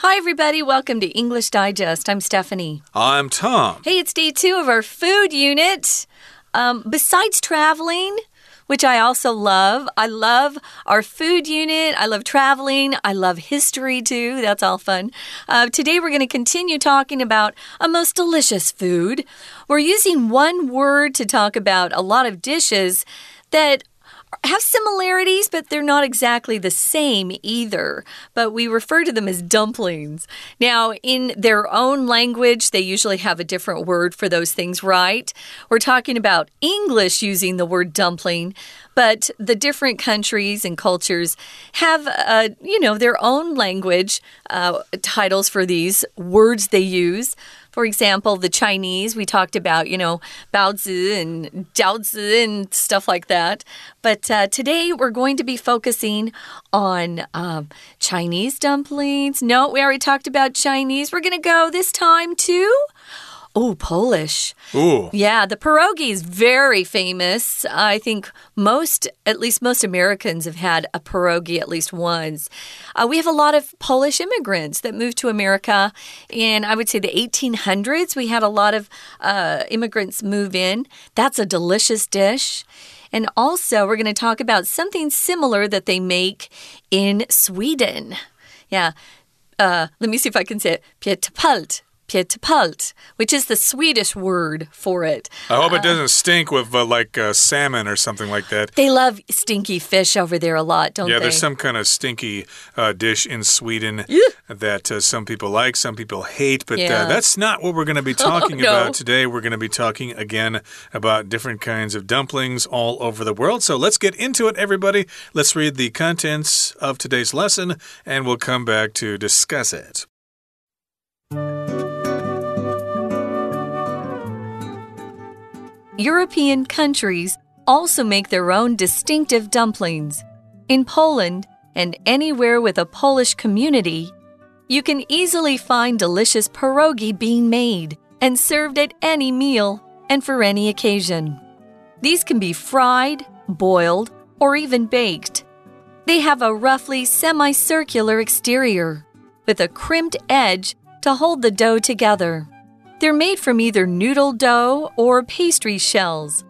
Hi, everybody. Welcome to English Digest. I'm Stephanie. I'm Tom. Hey, it's day two of our food unit. Um, besides traveling, which I also love, I love our food unit. I love traveling. I love history too. That's all fun. Uh, today, we're going to continue talking about a most delicious food. We're using one word to talk about a lot of dishes that have similarities, but they're not exactly the same either. But we refer to them as dumplings. Now, in their own language, they usually have a different word for those things, right? We're talking about English using the word dumpling, but the different countries and cultures have, uh, you know, their own language uh, titles for these words they use. For example, the Chinese, we talked about, you know, baozi and jiaozi and stuff like that. But uh, today we're going to be focusing on um, Chinese dumplings. No, we already talked about Chinese. We're going to go this time to Oh, Polish. Ooh. Yeah, the pierogi is very famous. I think most, at least most Americans have had a pierogi at least once. Uh, we have a lot of Polish immigrants that moved to America in, I would say, the 1800s. We had a lot of uh, immigrants move in. That's a delicious dish. And also, we're going to talk about something similar that they make in Sweden. Yeah. Uh, let me see if I can say it. Pietapalt pietapalt, which is the Swedish word for it. I hope it doesn't stink with uh, like uh, salmon or something like that. They love stinky fish over there a lot, don't yeah, they? Yeah, there's some kind of stinky uh, dish in Sweden that uh, some people like, some people hate, but uh, Yeah. that's not what we're going to be talking no. about today. We're going to be talking again about different kinds of dumplings all over the world. So let's get into it, everybody. Let's read the contents of today's lesson and we'll come back to discuss it. European countries also make their own distinctive dumplings. In Poland and anywhere with a Polish community, you can easily find delicious pierogi being made and served at any meal and for any occasion. These can be fried, boiled, or even baked. They have a roughly semicircular exterior with a crimped edge to hold the dough together. They're made from either noodle dough or pastry shells.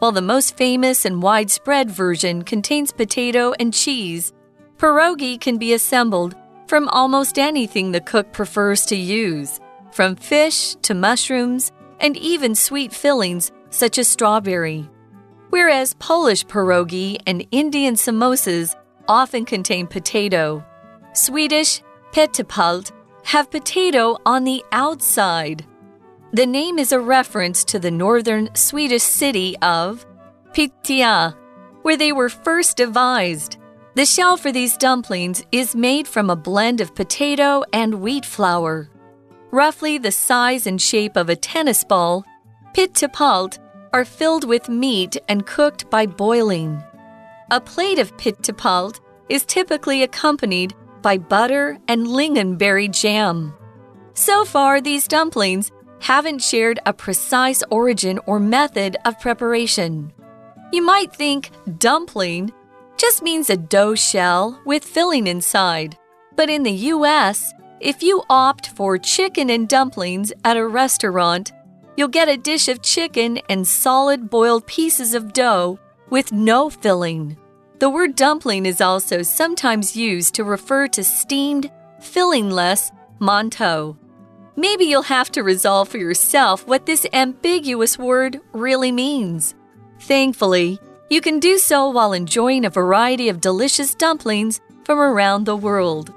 While the most famous and widespread version contains potato and cheese, pierogi can be assembled from almost anything the cook prefers to use, from fish to mushrooms and even sweet fillings such as strawberry. Whereas Polish pierogi and Indian samosas often contain potato, Swedish pitepalt have potato on the outside. The name is a reference to the northern Swedish city of Piteå, where they were first devised. The shell for these dumplings is made from a blend of potato and wheat flour. Roughly the size and shape of a tennis ball, pitepalt are filled with meat and cooked by boiling. A plate of pitepalt is typically accompanied by butter and lingonberry jam. So far, these dumplings haven't shared a precise origin or method of preparation. You might think dumpling just means a dough shell with filling inside. But in the US, if you opt for chicken and dumplings at a restaurant, you'll get a dish of chicken and solid boiled pieces of dough with no filling. The word dumpling is also sometimes used to refer to steamed, fillingless mantou. Maybe you'll have to resolve for yourself what this ambiguous word really means. Thankfully, you can do so while enjoying a variety of delicious dumplings from around the world.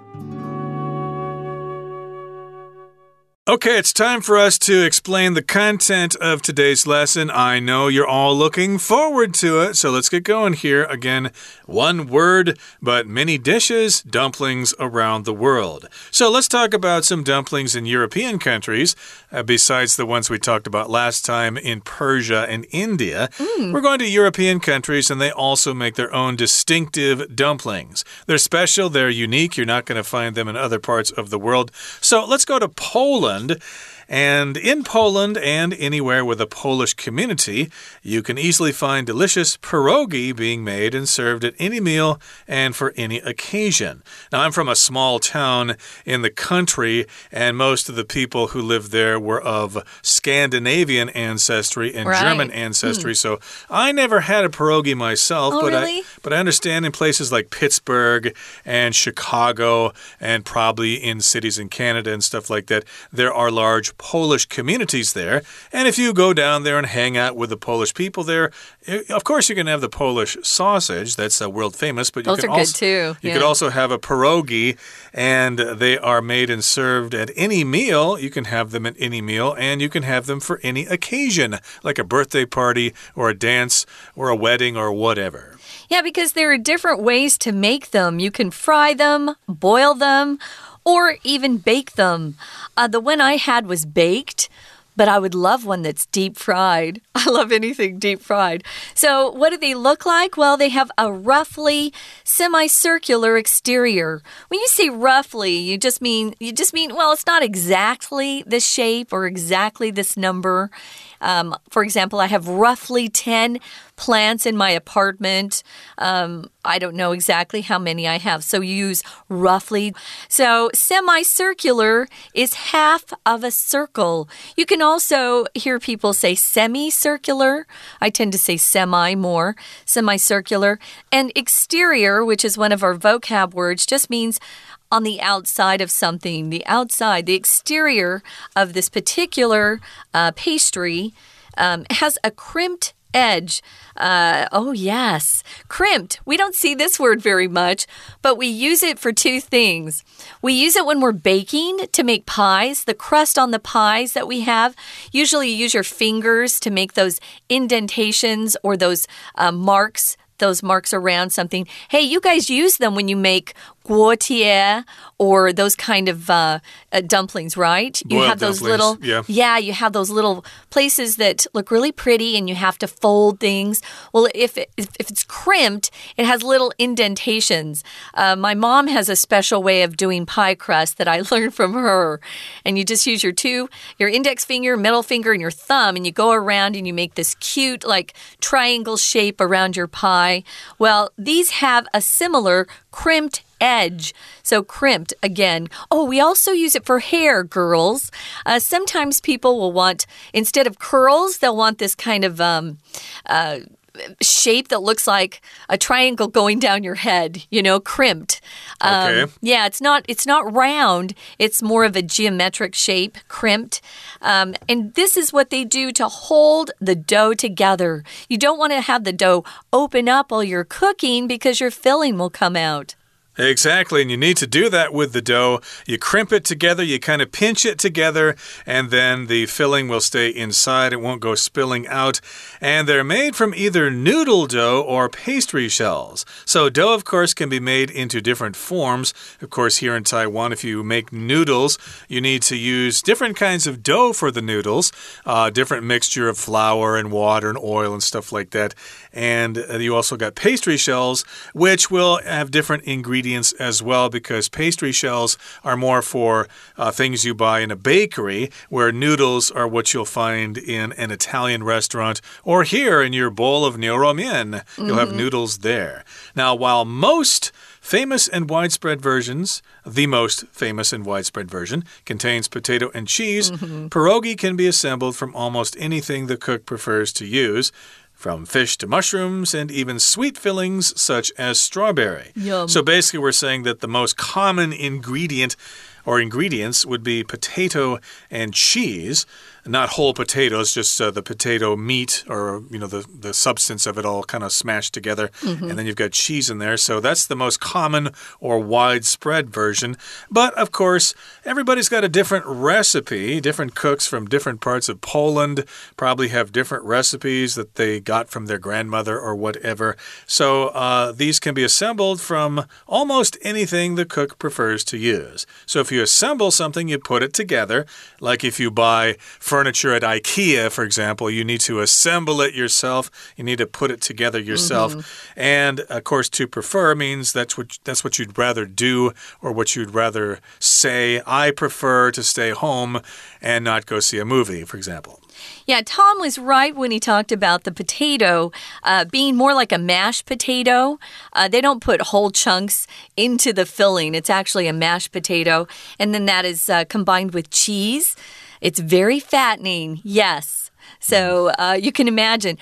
Okay, it's time for us to explain the content of today's lesson. I know you're all looking forward to it, so let's get going here. Again, one word, but many dishes, dumplings around the world. So let's talk about some dumplings in European countries, uh, besides the ones we talked about last time in Persia and India. We're going to European countries, and they also make their own distinctive dumplings. They're special, they're unique. You're not going to find them in other parts of the world. So let's go to Poland. Poland. And in Poland and anywhere with a Polish community, you can easily find delicious pierogi being made and served at any meal and for any occasion. Now, I'm from a small town in the country, and most of the people who lived there were of Scandinavian ancestry and Right. German hmm. ancestry. So I never had a pierogi myself, Oh, but really? I but I understand in places like Pittsburgh and Chicago and probably in cities in Canada and stuff like that, there are large Polish communities there. And if you go down there and hang out with the Polish people there, eh, of course you can have the Polish sausage. That's uh, world famous, but you Those can are good also too, you yeah. could also have a pierogi, and they are made and served at any meal. You can have them at any meal, and you can have them for any occasion, like a birthday party or a dance or a wedding or whatever. Yeah, because there are different ways to make them. You can fry them, boil them, or even bake them. Uh, the one I had was baked. But I would love one that's deep fried. I love anything deep fried. So, what do they look like? Well, they have a roughly semicircular exterior. When you say roughly, you just mean you just mean well, it's not exactly this shape or exactly this number. Um, for example, I have roughly 10 plants in my apartment. Um, I don't know exactly how many I have, so you use roughly. So, semicircular is half of a circle. You can also hear people say semicircular. I tend to say semi more, semicircular. And exterior, which is one of our vocab words, just means on the outside of something, the outside, the exterior of this particular uh, pastry um, has a crimped edge. Uh, oh, yes, crimped. We don't see this word very much, but we use it for two things. We use it when we're baking to make pies, the crust on the pies that we have. Usually, you use your fingers to make those indentations or those uh, marks those marks around something. Hey, you guys use them when you make guotie or those kind of uh, uh, dumplings, right? You Boiled have those little, yeah. you have those little places that look really pretty, and you have to fold things. Well, if it, if, if it's crimped, it has little indentations. Uh, my mom has a special way of doing pie crust that I learned from her, and you just use your two, your index finger, middle finger, and your thumb, and you go around and you make this cute like triangle shape around your pie. Well, these have a similar crimped edge. So crimped again. Oh, we also use it for hair, girls. Uh, sometimes people will want, instead of curls, they'll want this kind of um, uh, shape that looks like a triangle going down your head. You know, crimped. Um, Okay. Yeah, it's not. It's not round. It's more of a geometric shape, crimped. Um, and this is what they do to hold the dough together. You don't want to have the dough open up while you're cooking because your filling will come out. Exactly, and you need to do that with the dough. You crimp it together, you kind of pinch it together, and then the filling will stay inside. It won't go spilling out. And they're made from either noodle dough or pastry shells. So, dough, of course, can be made into different forms. Of course, here in Taiwan, if you make noodles, you need to use different kinds of dough for the noodles, uh, different mixture of flour and water and oil and stuff like that. And uh, you also got pastry shells, which will have different ingredients as well, because pastry shells are more for uh, things you buy in a bakery, where noodles are what you'll find in an Italian restaurant or here in your bowl of niuroumian. You'll have noodles there. Now, while most Famous and widespread versions, the most famous and widespread version, contains potato and cheese. Pierogi can be assembled from almost anything the cook prefers to use. From fish to mushrooms and even sweet fillings such as strawberry. Yum. So basically, we're saying that the most common ingredient or ingredients would be potato and cheese. Not whole potatoes, just uh, the potato meat or, you know, the, the substance of it all kind of smashed together. And then you've got cheese in there. So that's the most common or widespread version. But of course, everybody's got a different recipe. Different cooks from different parts of Poland probably have different recipes that they got from their grandmother or whatever. So uh, these can be assembled from almost anything the cook prefers to use. So if you assemble something, you put it together. Like if you buy furniture at IKEA, for example, you need to assemble it yourself. You need to put it together yourself. Mm -hmm. And of course, to prefer means that's what that's what you'd rather do or what you'd rather say. I prefer to stay home and not go see a movie, for example. Yeah, Tom was right when he talked about the potato uh, being more like a mashed potato. Uh, they don't put whole chunks into the filling, it's actually a mashed potato, and then that is uh, combined with cheese. It's very fattening, yes. So uh, you can imagine.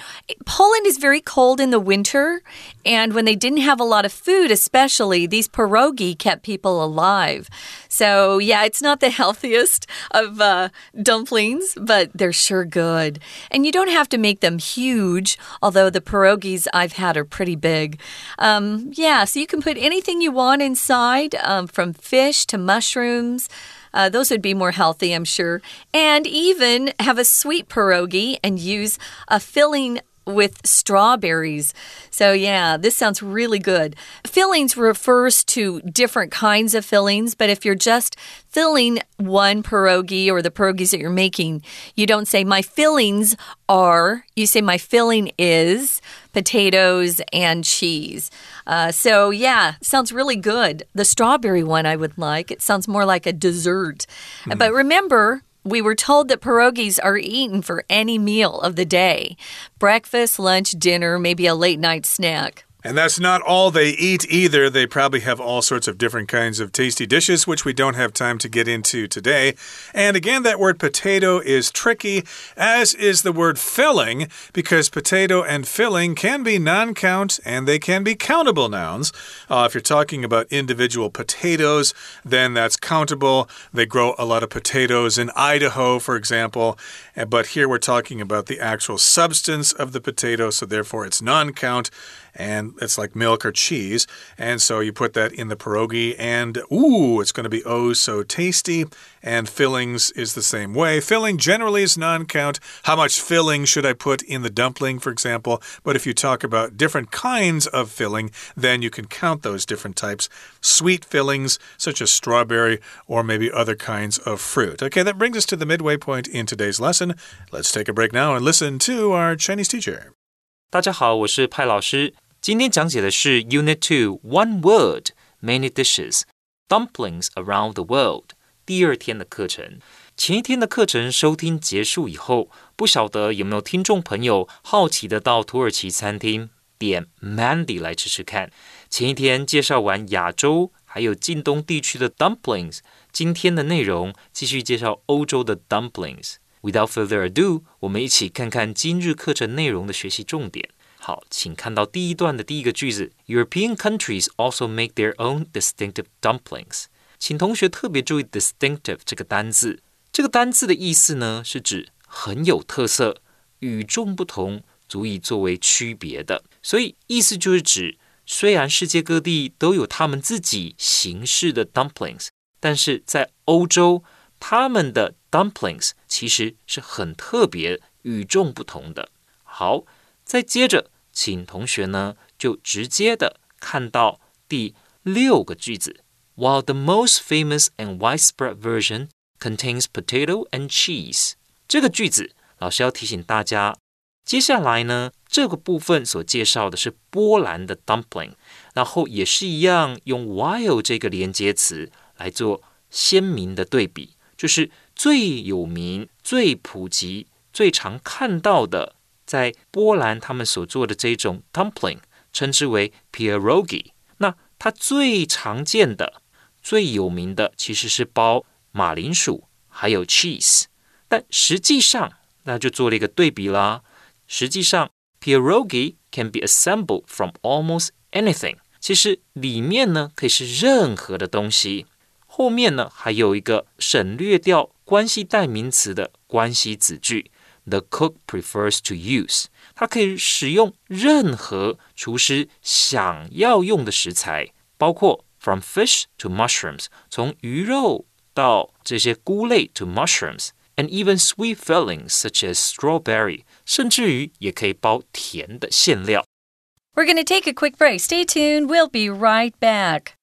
Poland is very cold in the winter, and when they didn't have a lot of food, especially, these pierogi kept people alive. So, yeah, it's not the healthiest of uh, dumplings, but they're sure good. And you don't have to make them huge, although the pierogis I've had are pretty big. Um, yeah, so you can put anything you want inside, um, from fish to mushrooms. Uh, those would be more healthy, I'm sure. And even have a sweet pierogi and use a filling with strawberries. So, yeah, this sounds really good. Fillings refers to different kinds of fillings, but if you're just filling one pierogi or the pierogies that you're making, you don't say, My fillings are, you say, My filling is potatoes and cheese. Uh, so, yeah, sounds really good. The strawberry one I would like. It sounds more like a dessert. Mm. But remember, we were told that pierogies are eaten for any meal of the day breakfast, lunch, dinner, maybe a late night snack. And that's not all they eat either. They probably have all sorts of different kinds of tasty dishes, which we don't have time to get into today. And again, that word potato is tricky, as is the word filling, because potato and filling can be non count and they can be countable nouns. Uh, if you're talking about individual potatoes, then that's countable. They grow a lot of potatoes in Idaho, for example. But here we're talking about the actual substance of the potato, so therefore it's non count and it's like milk or cheese. And so you put that in the pierogi, and ooh, it's going to be oh so tasty. And fillings is the same way. Filling generally is non count. How much filling should I put in the dumpling, for example? But if you talk about different kinds of filling, then you can count those different types. Sweet fillings, such as strawberry or maybe other kinds of fruit. Okay, that brings us to the midway point in today's lesson. Let's take a break now and listen to our Chinese teacher. 大家好，我是派老师。 今天讲解的是 Unit Two One Word Many Dishes Dumplings Around the World 第二天的课程。前一天的课程收听结束以后，不晓得有没有听众朋友好奇的到土耳其餐厅点 Mandy 来吃吃看。前一天介绍完亚洲还有近东地区的 dumplings，今天的内容继续介绍欧洲的 dumplings。Without further ado，我们一起看看今日课程内容的学习重点。好，请看到第一段的第一个句子：European countries also make their own distinctive dumplings。请同学特别注意 “distinctive” 这个单字。这个单字的意思呢，是指很有特色、与众不同，足以作为区别的。所以意思就是指，虽然世界各地都有他们自己形式的 dumplings，但是在欧洲，他们的 dumplings 其实是很特别、与众不同的。好，再接着。请同学呢就直接的看到第六个句子，While the most famous and widespread version contains potato and cheese。这个句子，老师要提醒大家，接下来呢这个部分所介绍的是波兰的 dumpling，然后也是一样用 while 这个连接词来做鲜明的对比，就是最有名、最普及、最常看到的。在波兰，他们所做的这种 dumpling 称之为 pierogi。那它最常见的、最有名的其实是包马铃薯还有 cheese。但实际上，那就做了一个对比啦。实际上，pierogi can be assembled from almost anything。其实里面呢可以是任何的东西。后面呢还有一个省略掉关系代名词的关系子句。the cook prefers to use，它可以使用任何厨师想要用的食材，包括 from fish to mushrooms，从鱼肉到这些菇类 to mushrooms，and even sweet fillings such as strawberry，甚至于也可以包甜的馅料。We're going to take a quick break. Stay tuned. We'll be right back.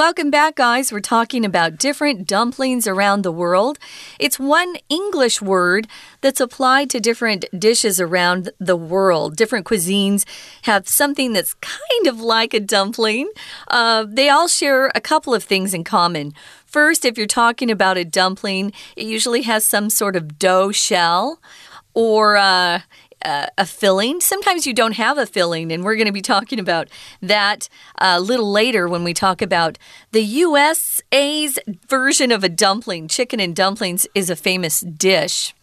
Welcome back, guys. We're talking about different dumplings around the world. It's one English word that's applied to different dishes around the world. Different cuisines have something that's kind of like a dumpling. Uh, they all share a couple of things in common. First, if you're talking about a dumpling, it usually has some sort of dough shell or uh, uh, a filling. Sometimes you don't have a filling, and we're going to be talking about that uh, a little later when we talk about the USA's version of a dumpling. Chicken and dumplings is a famous dish.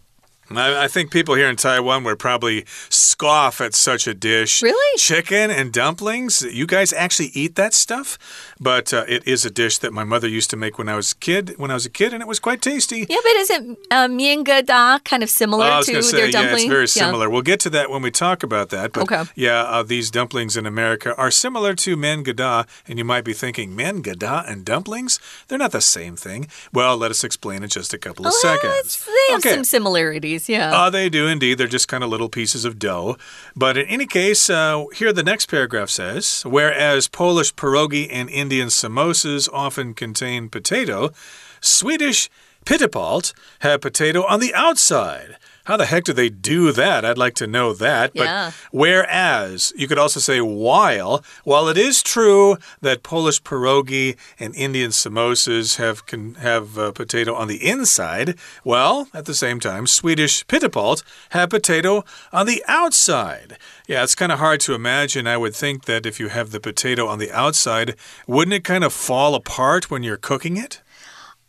I, I, think people here in Taiwan would probably scoff at such a dish. Really? Chicken and dumplings? You guys actually eat that stuff? But uh, it is a dish that my mother used to make when I was a kid. When I was a kid, and it was quite tasty. Yeah, but isn't uh, mian da kind of similar oh, to say, their dumpling? Yeah, it's very similar. Yeah. We'll get to that when we talk about that. But okay. yeah, uh, these dumplings in America are similar to mian da, and you might be thinking, mian da and dumplings? They're not the same thing. Well, let us explain in just a couple of well, seconds. They have okay. some similarities yeah. Uh, they do indeed. They're just kind of little pieces of dough. But in any case, uh, here the next paragraph says Whereas Polish pierogi and Indian samosas often contain potato, Swedish pitapalt have potato on the outside. How the heck do they do that? I'd like to know that. But yeah. whereas, you could also say while, while it is true that Polish pierogi and Indian samosas have can have uh, potato on the inside, well, at the same time, Swedish pitapalt have potato on the outside. Yeah, it's kind of hard to imagine. I would think that if you have the potato on the outside, wouldn't it kind of fall apart when you're cooking it?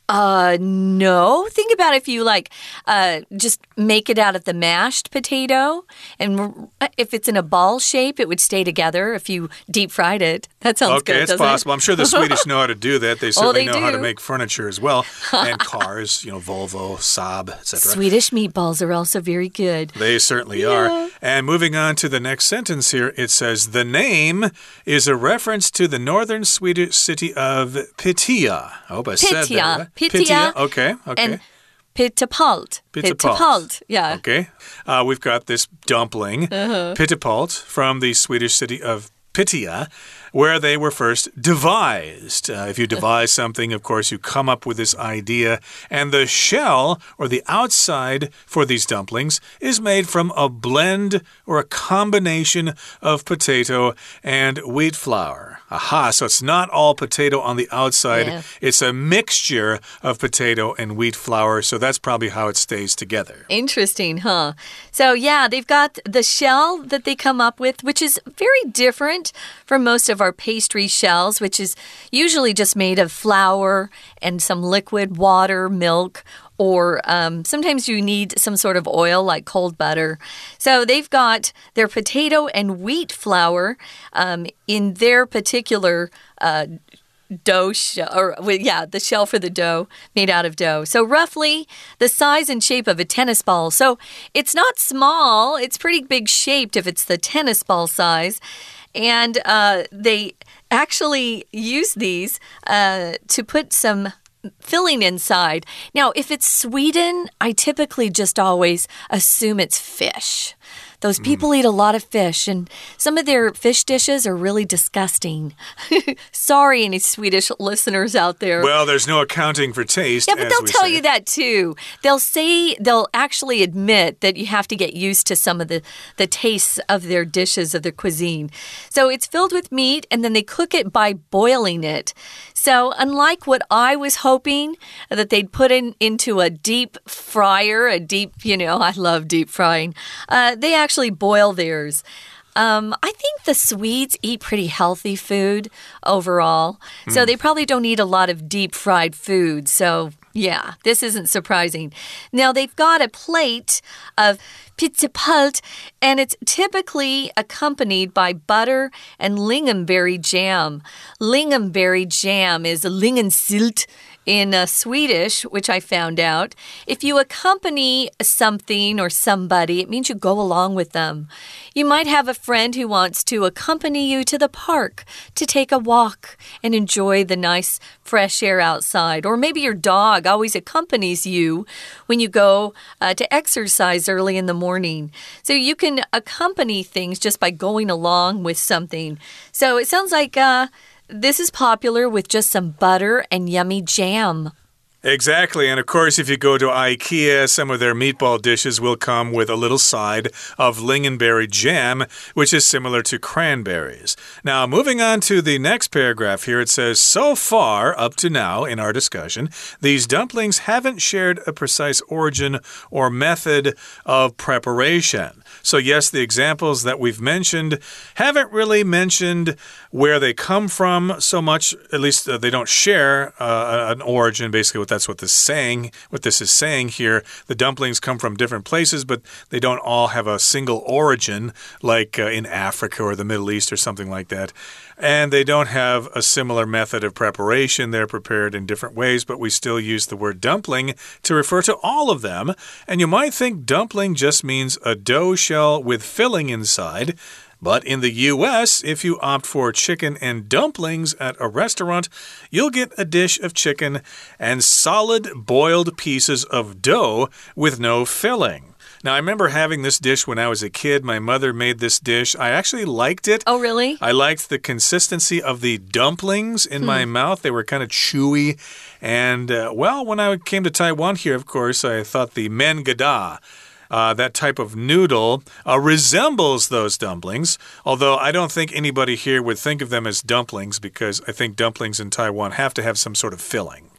Uh, no. Think about if you like, uh, just make it out of the mashed potato, and if it's in a ball shape, it would stay together. If you deep fried it, that sounds okay, good. Okay, it's possible. It? I'm sure the Swedish know how to do that. They certainly oh, they know do. how to make furniture as well, and cars. You know, Volvo, Saab, etc. Swedish meatballs are also very good. They certainly yeah. are. And moving on to the next sentence here, it says the name is a reference to the northern Swedish city of Pitya. I hope I said that. Pitya. Okay, okay. And Pitapalt. Pitapalt. Yeah. Okay. Uh, we've got this dumpling, uh -huh. Pitapalt, from the Swedish city of Pitya where they were first devised. Uh, if you devise something, of course, you come up with this idea. And the shell, or the outside for these dumplings, is made from a blend or a combination of potato and wheat flour. Aha, so it's not all potato on the outside, yeah. it's a mixture of potato and wheat flour. So that's probably how it stays together. Interesting, huh? So, yeah, they've got the shell that they come up with, which is very different from most of of our pastry shells, which is usually just made of flour and some liquid water, milk, or um, sometimes you need some sort of oil like cold butter. So they've got their potato and wheat flour um, in their particular. Uh, dough shell, or yeah, the shell for the dough made out of dough. So, roughly the size and shape of a tennis ball. So, it's not small, it's pretty big shaped if it's the tennis ball size and uh, they actually use these uh, to put some filling inside. Now, if it's Sweden, I typically just always assume it's fish. Those people mm. eat a lot of fish, and some of their fish dishes are really disgusting. Sorry, any Swedish listeners out there. Well, there's no accounting for taste. Yeah, but they'll tell say. you that too. They'll say, they'll actually admit that you have to get used to some of the, the tastes of their dishes, of their cuisine. So it's filled with meat, and then they cook it by boiling it. So, unlike what I was hoping that they'd put in into a deep fryer, a deep, you know, I love deep frying, uh, they actually boil theirs. Um, I think the Swedes eat pretty healthy food overall. Mm. So hmm. they probably don't eat a lot of deep fried food. So, yeah, this isn't surprising. Now, they've got a plate of pitepalt, and it's typically accompanied by butter and lingonberry jam. Lingonberry jam is a lingonsylt in uh, Swedish, which I found out. If you accompany something or somebody, it means you go along with them. You might have a friend who wants to accompany you to the park to take a walk and enjoy the nice fresh air outside. Or maybe your dog always accompanies you when you go uh, to exercise early in the morning. So you can accompany things just by going along with something. So it sounds like. Uh, this is popular with just some butter and yummy jam. Exactly. And of course, if you go to IKEA, some of their meatball dishes will come with a little side of lingonberry jam, which is similar to cranberries. Now, moving on to the next paragraph here, it says So far, up to now in our discussion, these dumplings haven't shared a precise origin or method of preparation. So, yes, the examples that we've mentioned haven't really mentioned where they come from so much, at least uh, they don't share uh, an origin, basically, what that's what this saying, what this is saying here. The dumplings come from different places, but they don't all have a single origin, like uh, in Africa or the Middle East or something like that. And they don't have a similar method of preparation. They're prepared in different ways, but we still use the word dumpling to refer to all of them. And you might think dumpling just means a dough shell with filling inside. But in the US, if you opt for chicken and dumplings at a restaurant, you'll get a dish of chicken and solid boiled pieces of dough with no filling. Now, I remember having this dish when I was a kid. My mother made this dish. I actually liked it. Oh, really? I liked the consistency of the dumplings in hmm. my mouth. They were kind of chewy. And, uh, well, when I came to Taiwan here, of course, I thought the men gada. Uh, that type of noodle uh, resembles those dumplings, although I don't think anybody here would think of them as dumplings because I think dumplings in Taiwan have to have some sort of filling.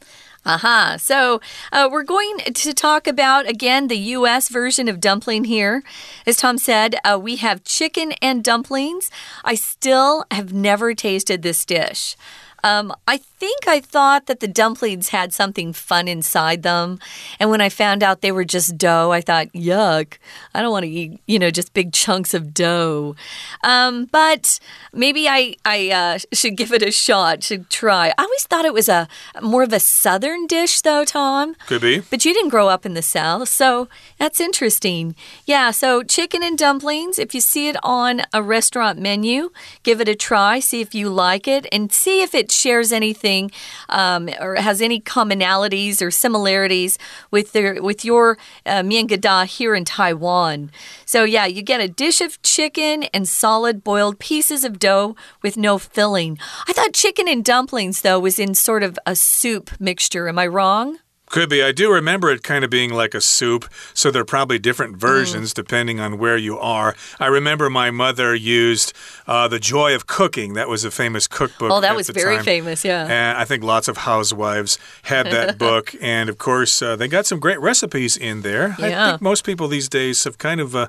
Aha. Uh -huh. So uh, we're going to talk about, again, the U.S. version of dumpling here. As Tom said, uh, we have chicken and dumplings. I still have never tasted this dish. Um, I think I thought that the dumplings had something fun inside them. And when I found out they were just dough, I thought, yuck, I don't want to eat, you know, just big chunks of dough. Um, but maybe I, I uh, should give it a shot, should try. I always thought it was a more of a southern dish, though, Tom. Could be. But you didn't grow up in the South, so that's interesting. Yeah, so chicken and dumplings, if you see it on a restaurant menu, give it a try, see if you like it, and see if it shares anything um, or has any commonalities or similarities with their with your uh, mian gada here in Taiwan. So yeah, you get a dish of chicken and solid boiled pieces of dough with no filling. I thought chicken and dumplings though was in sort of a soup mixture. Am I wrong? Could be. I do remember it kind of being like a soup, so there are probably different mm. versions mm. depending on where you are. I remember my mother used uh, The Joy of Cooking. That was a famous cookbook. Oh, that was very time. famous, yeah. And I think lots of housewives had that book. And of course, uh, they got some great recipes in there. Yeah. I think most people these days have kind of. Uh,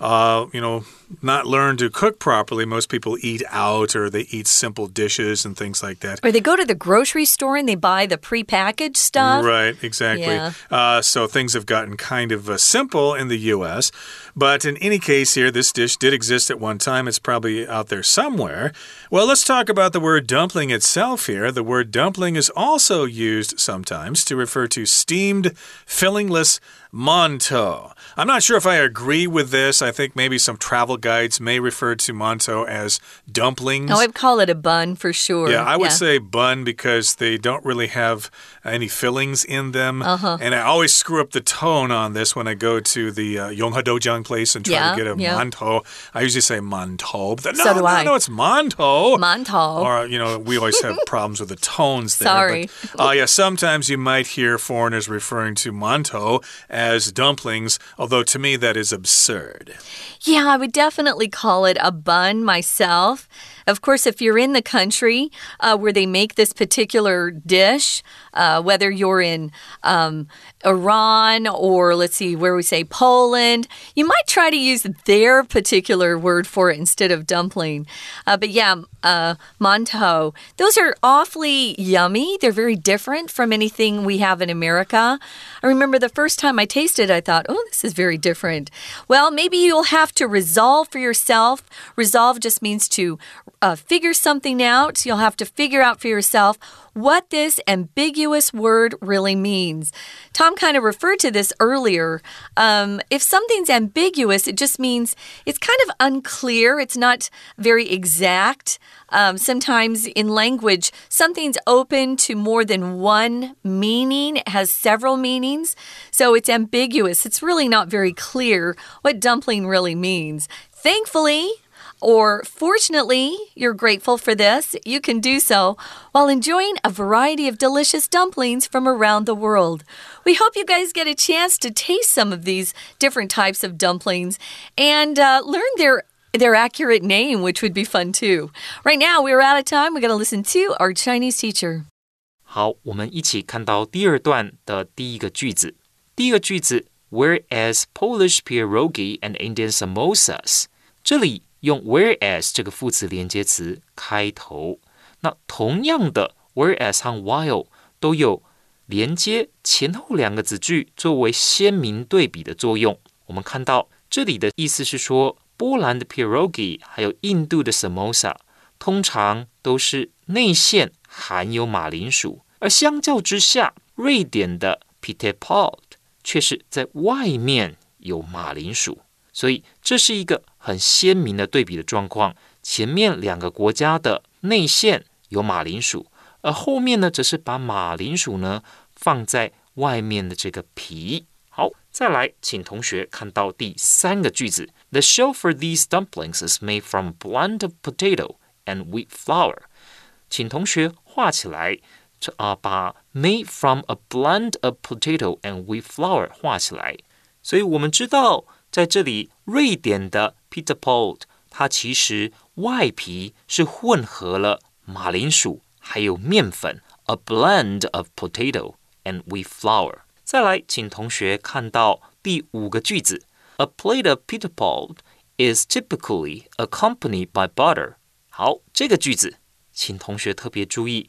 uh, you know, not learn to cook properly. Most people eat out or they eat simple dishes and things like that. Or they go to the grocery store and they buy the prepackaged stuff. Right, exactly. Yeah. Uh, so things have gotten kind of uh, simple in the U.S. But in any case, here, this dish did exist at one time. It's probably out there somewhere. Well, let's talk about the word dumpling itself here. The word dumpling is also used sometimes to refer to steamed, fillingless mantou. I'm not sure if I agree with this. I think maybe some travel guides may refer to mantou as dumplings. Oh, I'd call it a bun for sure. Yeah, I would yeah. say bun because they don't really have any fillings in them. Uh -huh. And I always screw up the tone on this when I go to the uh, Yonghe Doujiang place and try yeah, to get a yeah. mantou. I usually say mantou. But no, so do no, I. no, it's mantou. Mantou. Or, you know, we always have problems with the tones there. Sorry. But, uh, yeah, sometimes you might hear foreigners referring to mantou as dumplings, although to me that is absurd. Yeah, I would definitely call it a bun myself. Of course, if you're in the country uh, where they make this particular dish, uh, whether you're in um, Iran or let's see, where we say Poland, you might try to use their particular word for it instead of dumpling. Uh, but yeah, uh, mantou, those are awfully yummy. They're very different from anything we have in America. I remember the first time I tasted, I thought, oh, this is very different. Well, maybe you'll have to resolve for yourself. Resolve just means to uh, figure something out. You'll have to figure out for yourself what this ambiguous word really means. Tom kind of referred to this earlier. Um, if something's ambiguous, it just means it's kind of unclear, it's not very exact. Um, sometimes in language, something's open to more than one meaning, it has several meanings. So it's ambiguous. It's really not very clear what dumpling really means. Thankfully, or fortunately, you're grateful for this, you can do so while enjoying a variety of delicious dumplings from around the world. We hope you guys get a chance to taste some of these different types of dumplings and uh, learn their their accurate name, which would be fun too. Right now, we're out of time. We're going to listen to our Chinese teacher. 好，我们一起看到第二段的第一个句子。第一个句子，Whereas Polish pierogi and Indian samosas，这里 用 whereas 这个副词连接词开头。那同样的，whereas 和 while 都有连接前后两个子句作为鲜明对比的作用。我们看到这里的意思是说，波兰的 pierogi 还有印度的 samosa 通常都是内馅含有马铃薯，而相较之下，瑞典的 p i t e p o t 却是在外面有马铃薯。所以这是一个很鲜明的对比的状况。前面两个国家的内馅有马铃薯，而后面呢，则是把马铃薯呢放在外面的这个皮。好，再来，请同学看到第三个句子：The shell for these dumplings is made from a blend of potato and wheat flour。请同学画起来，这啊，把 made from a blend of potato and wheat flour 画起来。所以我们知道。在这里，瑞典的 Peter Paul，它其实外皮是混合了马铃薯还有面粉，a blend of potato and wheat flour。再来，请同学看到第五个句子，A plate of Peter Paul is typically accompanied by butter。好，这个句子，请同学特别注意，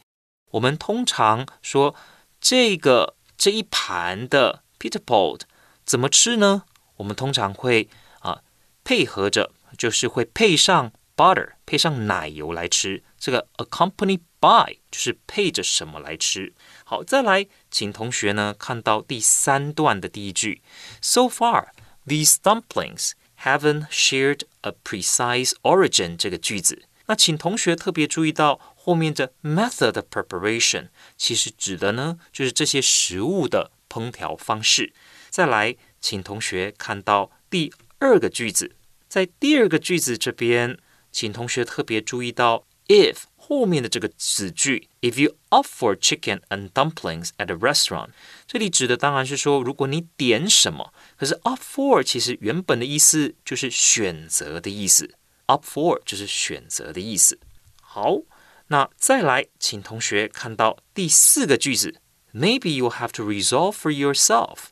我们通常说这个这一盘的 Peter Paul 怎么吃呢？我们通常会啊配合着，就是会配上 butter，配上奶油来吃。这个 accompany by 就是配着什么来吃。好，再来，请同学呢看到第三段的第一句：So far, these dumplings haven't shared a precise origin 这个句子。那请同学特别注意到后面的 method of preparation，其实指的呢就是这些食物的烹调方式。再来。请同学看到第二个句子，在第二个句子这边，请同学特别注意到 if 后面的这个子句，if you opt for chicken and dumplings at a restaurant，这里指的当然是说，如果你点什么，可是 opt for 其实原本的意思就是选择的意思，opt for 就是选择的意思。好，那再来，请同学看到第四个句子，maybe you have to resolve for yourself。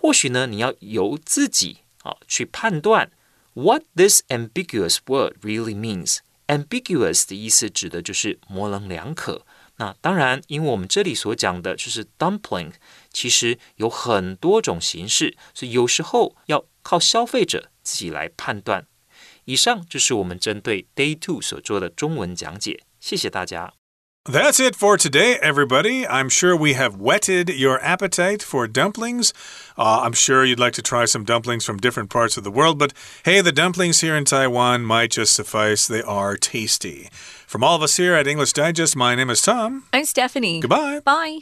或许呢，你要由自己啊去判断 what this ambiguous word really means。ambiguous 的意思指的就是模棱两可。那当然，因为我们这里所讲的就是 dumpling，其实有很多种形式，所以有时候要靠消费者自己来判断。以上就是我们针对 Day Two 所做的中文讲解，谢谢大家。That's it for today, everybody. I'm sure we have whetted your appetite for dumplings. Uh, I'm sure you'd like to try some dumplings from different parts of the world, but hey, the dumplings here in Taiwan might just suffice. They are tasty. From all of us here at English Digest, my name is Tom. I'm Stephanie. Goodbye. Bye.